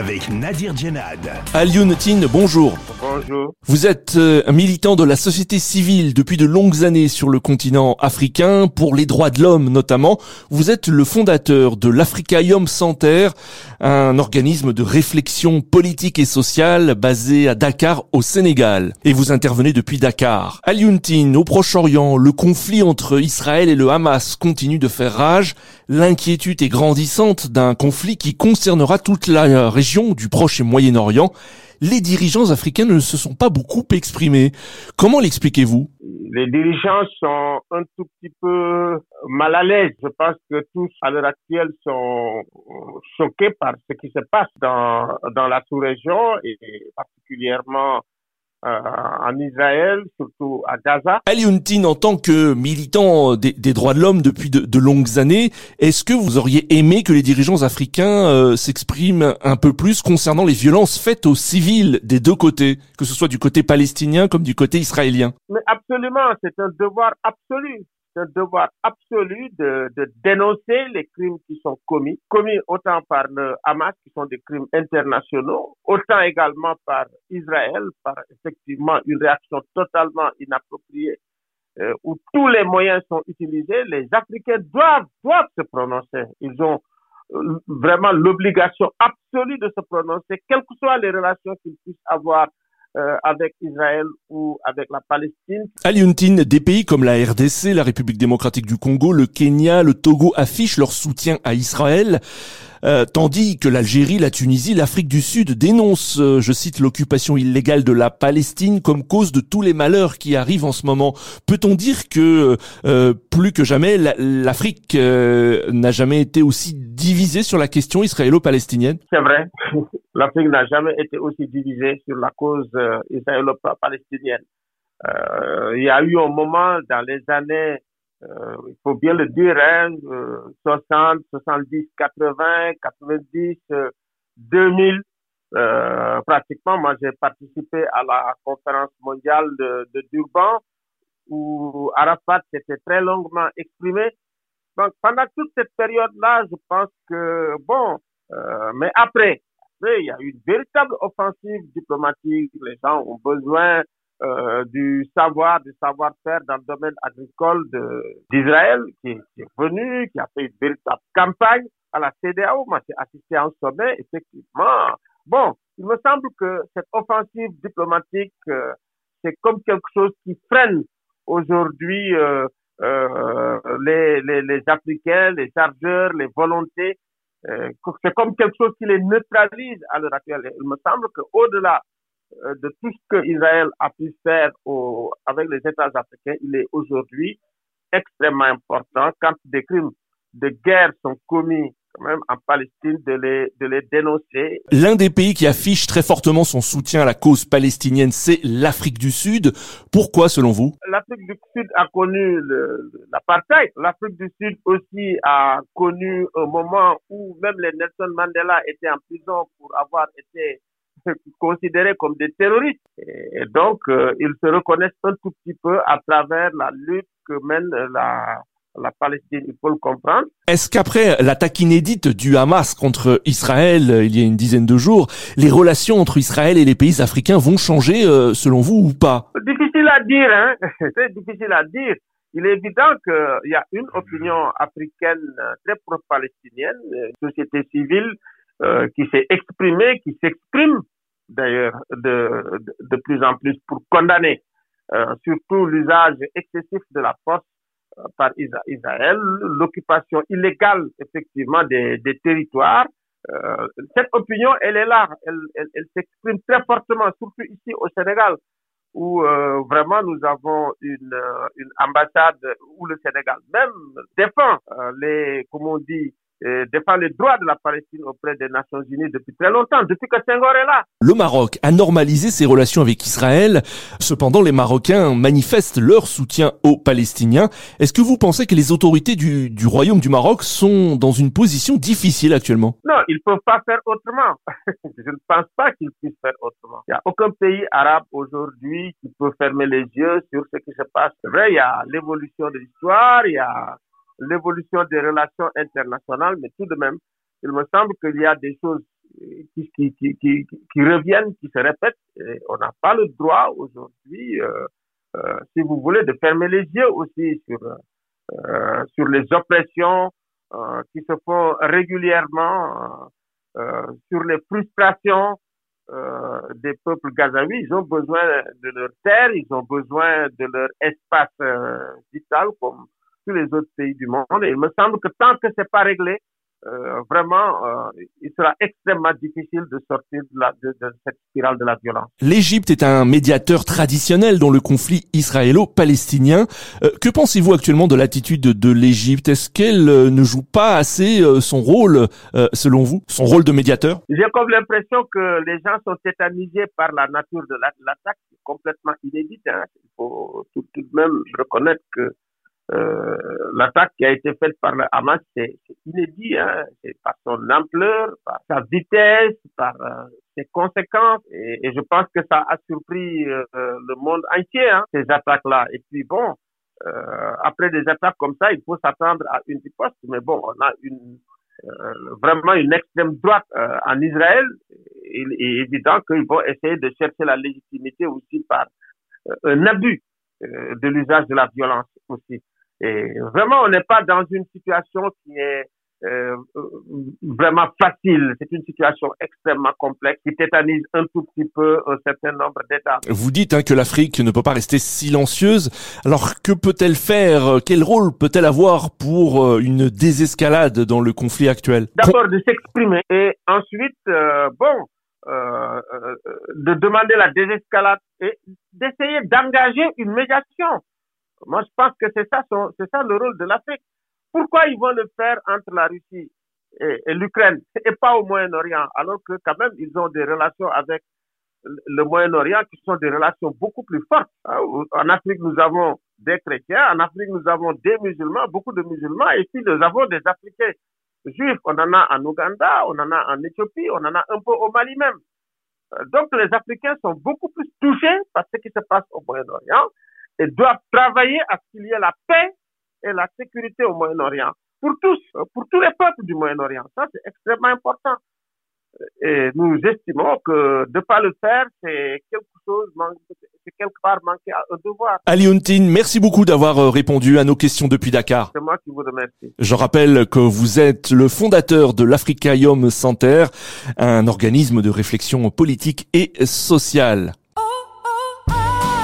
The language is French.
avec Nadir Djenad. Alioune bonjour. Bonjour. Vous êtes euh, un militant de la société civile depuis de longues années sur le continent africain, pour les droits de l'homme notamment. Vous êtes le fondateur de l'Africaïum Center, un organisme de réflexion politique et sociale basé à Dakar au Sénégal. Et vous intervenez depuis Dakar. Alioune au Proche-Orient, le conflit entre Israël et le Hamas continue de faire rage. L'inquiétude est grandissante d'un conflit qui concernera toute la région du Proche et Moyen-Orient les dirigeants africains ne se sont pas beaucoup exprimés. Comment l'expliquez-vous? Les dirigeants sont un tout petit peu mal à l'aise. Je pense que tous, à l'heure actuelle, sont choqués par ce qui se passe dans, dans la sous-région et particulièrement euh, en Israël, surtout à Gaza. Ali Huntin, en tant que militant des, droits de l'homme depuis de, longues années, est-ce que vous auriez aimé que les dirigeants africains euh, s'expriment un peu plus concernant les violences faites aux civils des deux côtés, que ce soit du côté palestinien comme du côté israélien? Mais absolument, c'est un devoir absolu un devoir absolu de, de, dénoncer les crimes qui sont commis, commis autant par le Hamas, qui sont des crimes internationaux, autant également par Israël, par effectivement une réaction totalement inappropriée, euh, où tous les moyens sont utilisés. Les Africains doivent, doivent se prononcer. Ils ont euh, vraiment l'obligation absolue de se prononcer, quelles que soient les relations qu'ils puissent avoir euh, avec Israël ou avec la Palestine. Aliuntine, des pays comme la RDC, la République démocratique du Congo, le Kenya, le Togo affichent leur soutien à Israël. Euh, tandis que l'Algérie, la Tunisie, l'Afrique du Sud dénoncent, euh, je cite, l'occupation illégale de la Palestine comme cause de tous les malheurs qui arrivent en ce moment. Peut-on dire que euh, plus que jamais, l'Afrique n'a jamais été aussi divisée sur la question israélo-palestinienne? C'est vrai. L'Afrique n'a jamais été aussi divisée sur la cause israélo-palestinienne. il y a eu un moment dans les années euh, il faut bien le dire, hein, 60, 70, 80, 90, 2000. Euh, pratiquement, moi j'ai participé à la conférence mondiale de, de Durban où Arafat s'était très longuement exprimé. Donc pendant toute cette période-là, je pense que bon, euh, mais après, après, il y a eu une véritable offensive diplomatique. Les gens ont besoin euh, du savoir, du savoir-faire dans le domaine agricole d'Israël, qui, est venu, qui a fait une véritable campagne à la CDAO. Moi, j'ai assisté à un sommet, effectivement. Bon, il me semble que cette offensive diplomatique, euh, c'est comme quelque chose qui freine aujourd'hui euh, les, les, Africains, les chargeurs, les volontés. C'est comme quelque chose qui les neutralise à l'heure actuelle. Il me semble qu'au-delà de tout ce que Israël a pu faire au, avec les États africains, il est aujourd'hui extrêmement important quand des crimes de guerre sont commis quand même en Palestine de les, de les dénoncer. L'un des pays qui affiche très fortement son soutien à la cause palestinienne, c'est l'Afrique du Sud. Pourquoi selon vous? L'Afrique du Sud a connu l'apartheid. L'Afrique du Sud aussi a connu un moment où même les Nelson Mandela étaient en prison pour avoir été considérés comme des terroristes. Et donc, euh, ils se reconnaissent un tout petit peu à travers la lutte que mène la, la Palestine, il faut le comprendre. Est-ce qu'après l'attaque inédite du Hamas contre Israël euh, il y a une dizaine de jours, les relations entre Israël et les pays africains vont changer euh, selon vous ou pas? Difficile à dire, hein c'est difficile à dire. Il est évident qu'il y a une opinion africaine très pro-palestinienne, société civile euh, qui s'est exprimée, qui s'exprime d'ailleurs de, de, plus en plus pour condamner euh, surtout l'usage excessif de la force euh, par Israël, l'occupation illégale effectivement des, des territoires. Cette opinion, elle est là, elle, elle, s'exprime très fortement, surtout ici au Sénégal, où vraiment nous avons une, une ambassade où le Sénégal même défend les, comme on dit, défend les droits de la Palestine auprès des Nations Unies depuis très longtemps, depuis que Senghor est là. Le Maroc a normalisé ses relations avec Israël. Cependant, les Marocains manifestent leur soutien aux Palestiniens. Est-ce que vous pensez que les autorités du, du Royaume du Maroc sont dans une position difficile actuellement? Non, ils peuvent pas faire autrement. Je ne pense pas qu'ils puissent faire autrement. Il n'y a aucun pays arabe aujourd'hui qui peut fermer les yeux sur ce qui se passe. C'est vrai, il y a l'évolution de l'histoire, il y a l'évolution des relations internationales, mais tout de même, il me semble qu'il y a des choses qui, qui, qui, qui, reviennent, qui se répètent. On n'a pas le droit aujourd'hui, euh, euh, si vous voulez, de fermer les yeux aussi sur, euh, sur les oppressions euh, qui se font régulièrement, euh, sur les frustrations des peuples gazaouis. Ils ont besoin de leur terre, ils ont besoin de leur espace vital tous les autres pays du monde. Et il me semble que tant que c'est pas réglé, euh, vraiment, euh, il sera extrêmement difficile de sortir de, la, de, de cette spirale de la violence. L'Égypte est un médiateur traditionnel dans le conflit israélo-palestinien. Euh, que pensez-vous actuellement de l'attitude de, de l'Égypte? Est-ce qu'elle euh, ne joue pas assez euh, son rôle, selon vous, son rôle de médiateur? J'ai comme l'impression que les gens sont tétanisés par la nature de l'attaque, complètement inédite. Hein. Il faut tout, tout de même reconnaître que euh, l'attaque qui a été faite par le Hamas, c'est inédit, hein, par son ampleur, par sa vitesse, par euh, ses conséquences, et, je pense que ça a surpris euh, le monde entier, hein, ces attaques-là. Et puis bon, après des attaques comme ça, il faut s'attendre à une riposte, mais bon, on a une vraiment une extrême droite en Israël. Il est évident qu'ils vont essayer de chercher la légitimité aussi par un abus de l'usage de la violence aussi. Et vraiment, on n'est pas dans une situation qui est euh, vraiment facile. C'est une situation extrêmement complexe qui tétanise un tout petit peu un certain nombre d'États. Vous dites hein, que l'Afrique ne peut pas rester silencieuse. Alors que peut-elle faire? Quel rôle peut-elle avoir pour euh, une désescalade dans le conflit actuel? D'abord de s'exprimer et ensuite, euh, bon, euh, euh, de demander la désescalade et d'essayer d'engager une médiation. Moi, je pense que c'est ça, c'est ça le rôle de l'Afrique. Pourquoi ils vont le faire entre la Russie et, et l'Ukraine et pas au Moyen-Orient, alors que quand même ils ont des relations avec le Moyen-Orient qui sont des relations beaucoup plus fortes. En Afrique, nous avons des chrétiens, en Afrique, nous avons des musulmans, beaucoup de musulmans, et puis nous avons des Africains juifs. On en a en Ouganda, on en a en Éthiopie, on en a un peu au Mali même. Euh, donc les Africains sont beaucoup plus touchés par ce qui se passe au Moyen-Orient et doivent travailler à ce qu'il y ait la paix et la sécurité au Moyen-Orient. Pour tous, pour tous les peuples du Moyen-Orient. Ça, c'est extrêmement important. Et nous estimons que de ne pas le faire, c'est quelque chose, c'est quelque part manquer à un devoir. Ali Huntin, merci beaucoup d'avoir euh, répondu à nos questions depuis Dakar. C'est moi qui vous remercie. Je rappelle que vous êtes le fondateur de l'Africaïum Center, un organisme de réflexion politique et sociale.